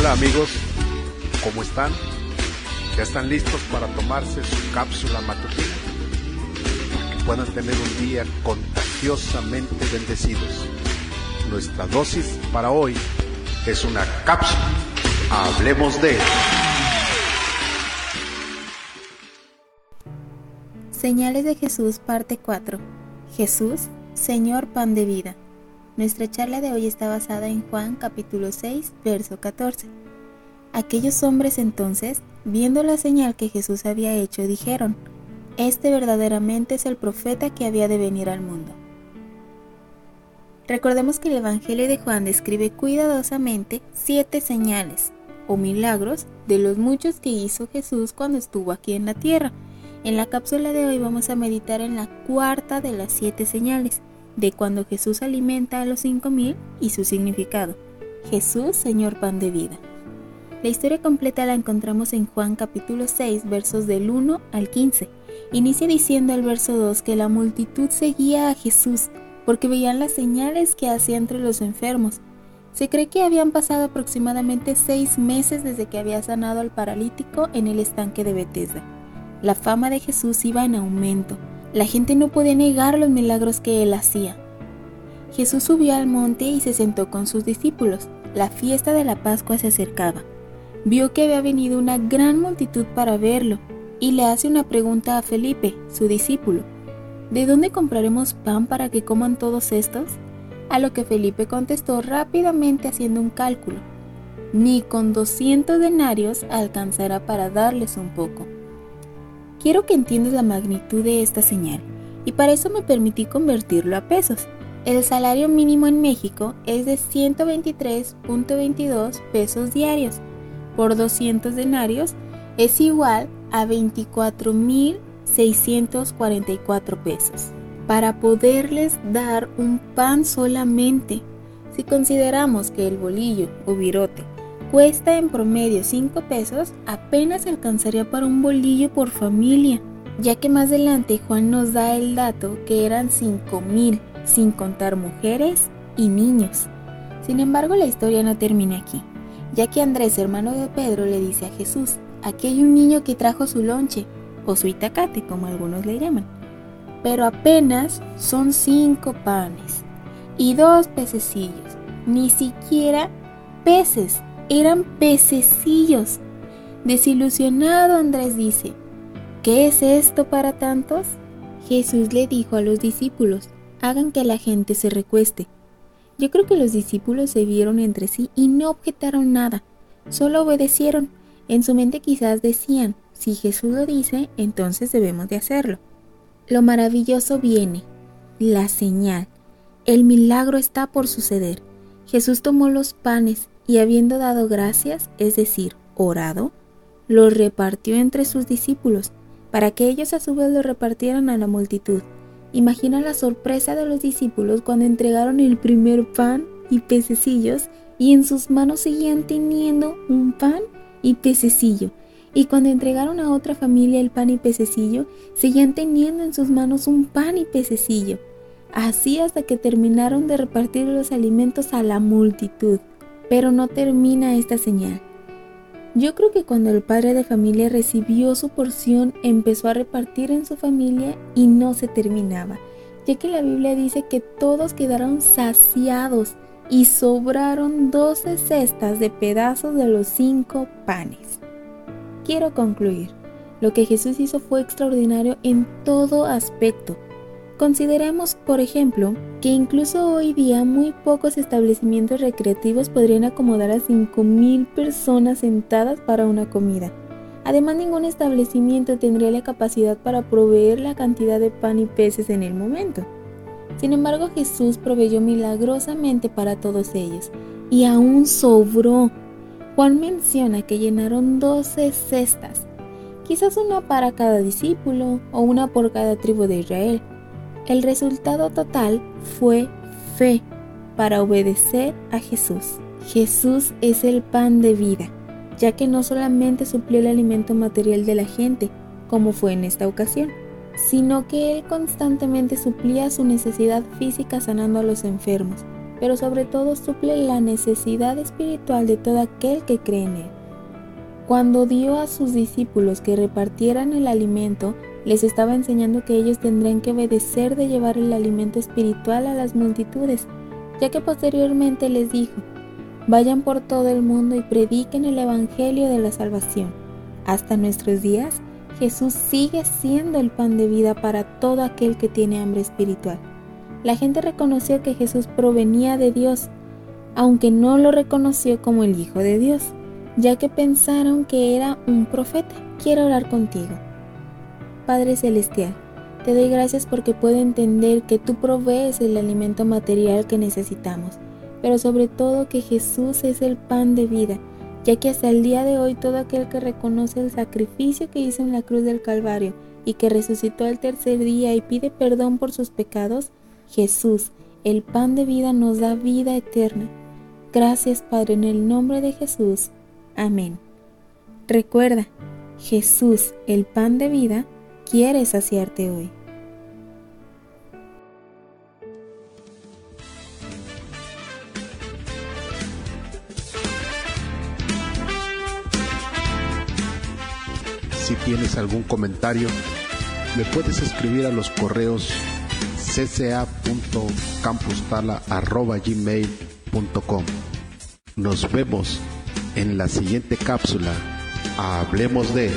Hola amigos, ¿cómo están? ¿Ya están listos para tomarse su cápsula matutina? Para que puedan tener un día contagiosamente bendecidos. Nuestra dosis para hoy es una cápsula. Hablemos de... Señales de Jesús, parte 4. Jesús, Señor Pan de Vida. Nuestra charla de hoy está basada en Juan capítulo 6, verso 14. Aquellos hombres entonces, viendo la señal que Jesús había hecho, dijeron, Este verdaderamente es el profeta que había de venir al mundo. Recordemos que el Evangelio de Juan describe cuidadosamente siete señales o milagros de los muchos que hizo Jesús cuando estuvo aquí en la tierra en la cápsula de hoy vamos a meditar en la cuarta de las siete señales, de cuando Jesús alimenta a los cinco mil y su significado. Jesús, Señor Pan de Vida. La historia completa la encontramos en Juan capítulo 6, versos del 1 al 15. Inicia diciendo el verso 2 que la multitud seguía a Jesús porque veían las señales que hacía entre los enfermos. Se cree que habían pasado aproximadamente seis meses desde que había sanado al paralítico en el estanque de Bethesda. La fama de Jesús iba en aumento. La gente no podía negar los milagros que él hacía. Jesús subió al monte y se sentó con sus discípulos. La fiesta de la Pascua se acercaba. Vio que había venido una gran multitud para verlo y le hace una pregunta a Felipe, su discípulo. ¿De dónde compraremos pan para que coman todos estos? A lo que Felipe contestó rápidamente haciendo un cálculo. Ni con 200 denarios alcanzará para darles un poco. Quiero que entiendas la magnitud de esta señal y para eso me permití convertirlo a pesos. El salario mínimo en México es de 123.22 pesos diarios. Por 200 denarios es igual a 24.644 pesos. Para poderles dar un pan solamente, si consideramos que el bolillo o virote cuesta en promedio 5 pesos, apenas alcanzaría para un bolillo por familia, ya que más adelante Juan nos da el dato que eran 5 mil, sin contar mujeres y niños. Sin embargo, la historia no termina aquí, ya que Andrés, hermano de Pedro, le dice a Jesús, aquí hay un niño que trajo su lonche, o su itacate, como algunos le llaman, pero apenas son 5 panes y dos pececillos, ni siquiera peces eran pececillos. Desilusionado Andrés dice, ¿qué es esto para tantos? Jesús le dijo a los discípulos, hagan que la gente se recueste. Yo creo que los discípulos se vieron entre sí y no objetaron nada, solo obedecieron. En su mente quizás decían, si Jesús lo dice, entonces debemos de hacerlo. Lo maravilloso viene, la señal, el milagro está por suceder. Jesús tomó los panes y habiendo dado gracias, es decir, orado, lo repartió entre sus discípulos, para que ellos a su vez lo repartieran a la multitud. Imagina la sorpresa de los discípulos cuando entregaron el primer pan y pececillos y en sus manos seguían teniendo un pan y pececillo. Y cuando entregaron a otra familia el pan y pececillo, seguían teniendo en sus manos un pan y pececillo. Así hasta que terminaron de repartir los alimentos a la multitud. Pero no termina esta señal. Yo creo que cuando el padre de familia recibió su porción, empezó a repartir en su familia y no se terminaba, ya que la Biblia dice que todos quedaron saciados y sobraron doce cestas de pedazos de los cinco panes. Quiero concluir. Lo que Jesús hizo fue extraordinario en todo aspecto Consideremos, por ejemplo, que incluso hoy día muy pocos establecimientos recreativos podrían acomodar a 5.000 personas sentadas para una comida. Además, ningún establecimiento tendría la capacidad para proveer la cantidad de pan y peces en el momento. Sin embargo, Jesús proveyó milagrosamente para todos ellos, y aún sobró. Juan menciona que llenaron 12 cestas, quizás una para cada discípulo o una por cada tribu de Israel. El resultado total fue fe para obedecer a Jesús. Jesús es el pan de vida, ya que no solamente suplió el alimento material de la gente, como fue en esta ocasión, sino que Él constantemente suplía su necesidad física sanando a los enfermos. pero sobre todo suple la necesidad espiritual de todo aquel que cree en Él. Cuando dio a sus discípulos que repartieran el alimento, les estaba enseñando que ellos tendrían que obedecer de llevar el alimento espiritual a las multitudes, ya que posteriormente les dijo, vayan por todo el mundo y prediquen el Evangelio de la salvación. Hasta nuestros días, Jesús sigue siendo el pan de vida para todo aquel que tiene hambre espiritual. La gente reconoció que Jesús provenía de Dios, aunque no lo reconoció como el Hijo de Dios, ya que pensaron que era un profeta. Quiero orar contigo. Padre Celestial, te doy gracias porque puedo entender que tú provees el alimento material que necesitamos, pero sobre todo que Jesús es el pan de vida ya que hasta el día de hoy todo aquel que reconoce el sacrificio que hizo en la cruz del Calvario y que resucitó al tercer día y pide perdón por sus pecados, Jesús, el pan de vida, nos da vida eterna. Gracias Padre, en el nombre de Jesús. Amén. Recuerda, Jesús, el pan de vida, quiere saciarte hoy. Si tienes algún comentario, me puedes escribir a los correos cca.campustala.gmail.com. Nos vemos en la siguiente cápsula. Hablemos de...